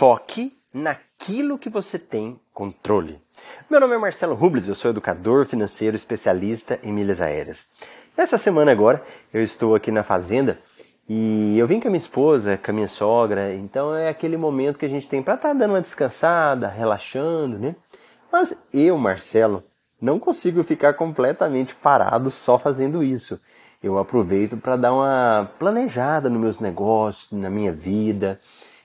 Foque naquilo que você tem controle. Meu nome é Marcelo Rubles, eu sou educador financeiro especialista em milhas aéreas. Essa semana agora eu estou aqui na fazenda e eu vim com a minha esposa, com a minha sogra, então é aquele momento que a gente tem para estar tá dando uma descansada, relaxando, né? Mas eu, Marcelo, não consigo ficar completamente parado só fazendo isso. Eu aproveito para dar uma planejada nos meus negócios, na minha vida.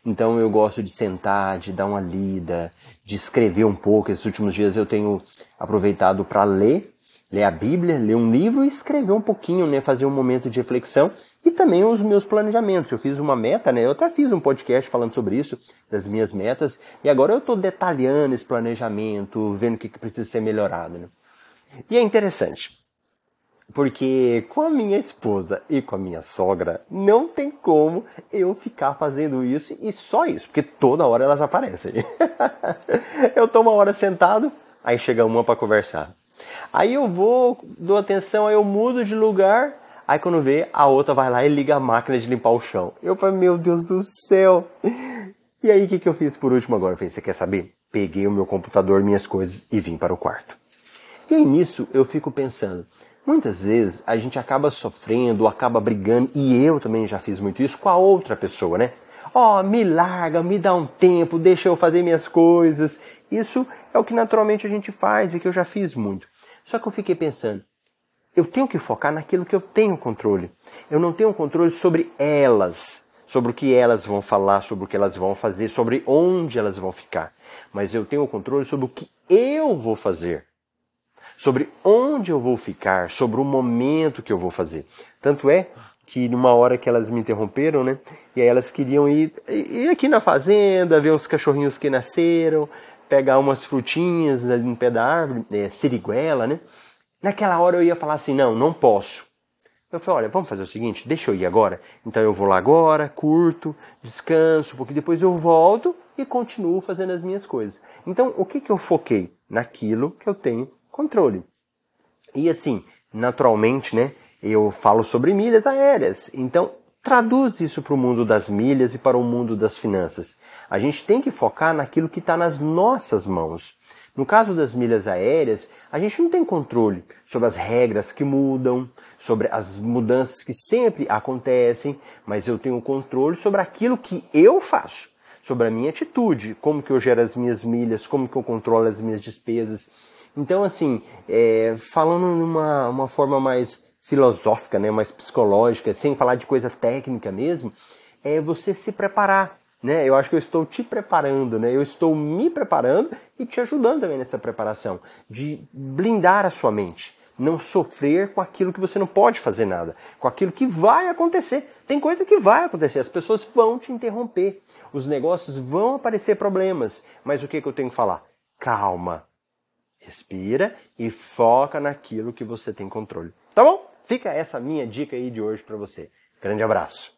Então eu gosto de sentar, de dar uma lida, de escrever um pouco. Esses últimos dias eu tenho aproveitado para ler, ler a Bíblia, ler um livro e escrever um pouquinho, né, fazer um momento de reflexão e também os meus planejamentos. Eu fiz uma meta, né? Eu até fiz um podcast falando sobre isso, das minhas metas, e agora eu estou detalhando esse planejamento, vendo o que, que precisa ser melhorado. Né? E é interessante. Porque com a minha esposa e com a minha sogra, não tem como eu ficar fazendo isso e só isso, porque toda hora elas aparecem. eu tô uma hora sentado, aí chega uma para conversar. Aí eu vou, dou atenção, aí eu mudo de lugar, aí quando vê, a outra vai lá e liga a máquina de limpar o chão. Eu falei, meu Deus do céu! E aí o que, que eu fiz por último agora? Eu falei, você quer saber? Peguei o meu computador, minhas coisas e vim para o quarto. E nisso eu fico pensando, Muitas vezes a gente acaba sofrendo, acaba brigando, e eu também já fiz muito isso com a outra pessoa, né? Ó, oh, me larga, me dá um tempo, deixa eu fazer minhas coisas. Isso é o que naturalmente a gente faz e que eu já fiz muito. Só que eu fiquei pensando, eu tenho que focar naquilo que eu tenho controle. Eu não tenho controle sobre elas, sobre o que elas vão falar, sobre o que elas vão fazer, sobre onde elas vão ficar. Mas eu tenho controle sobre o que eu vou fazer sobre onde eu vou ficar, sobre o momento que eu vou fazer. Tanto é que numa hora que elas me interromperam, né? E aí elas queriam ir, ir aqui na fazenda, ver os cachorrinhos que nasceram, pegar umas frutinhas ali no pé da árvore, é, siriguela, né? Naquela hora eu ia falar assim, não, não posso. Eu falei, olha, vamos fazer o seguinte, deixa eu ir agora. Então eu vou lá agora, curto, descanso, porque depois eu volto e continuo fazendo as minhas coisas. Então, o que, que eu foquei? Naquilo que eu tenho controle. E assim, naturalmente, né, eu falo sobre milhas aéreas. Então, traduz isso para o mundo das milhas e para o mundo das finanças. A gente tem que focar naquilo que está nas nossas mãos. No caso das milhas aéreas, a gente não tem controle sobre as regras que mudam, sobre as mudanças que sempre acontecem, mas eu tenho controle sobre aquilo que eu faço, sobre a minha atitude, como que eu gero as minhas milhas, como que eu controlo as minhas despesas. Então, assim, é, falando de uma, uma forma mais filosófica, né, mais psicológica, sem falar de coisa técnica mesmo, é você se preparar. Né? Eu acho que eu estou te preparando, né? eu estou me preparando e te ajudando também nessa preparação, de blindar a sua mente. Não sofrer com aquilo que você não pode fazer nada, com aquilo que vai acontecer. Tem coisa que vai acontecer, as pessoas vão te interromper, os negócios vão aparecer problemas. Mas o que, que eu tenho que falar? Calma, Respira e foca naquilo que você tem controle. Tá bom? Fica essa minha dica aí de hoje para você. Grande abraço.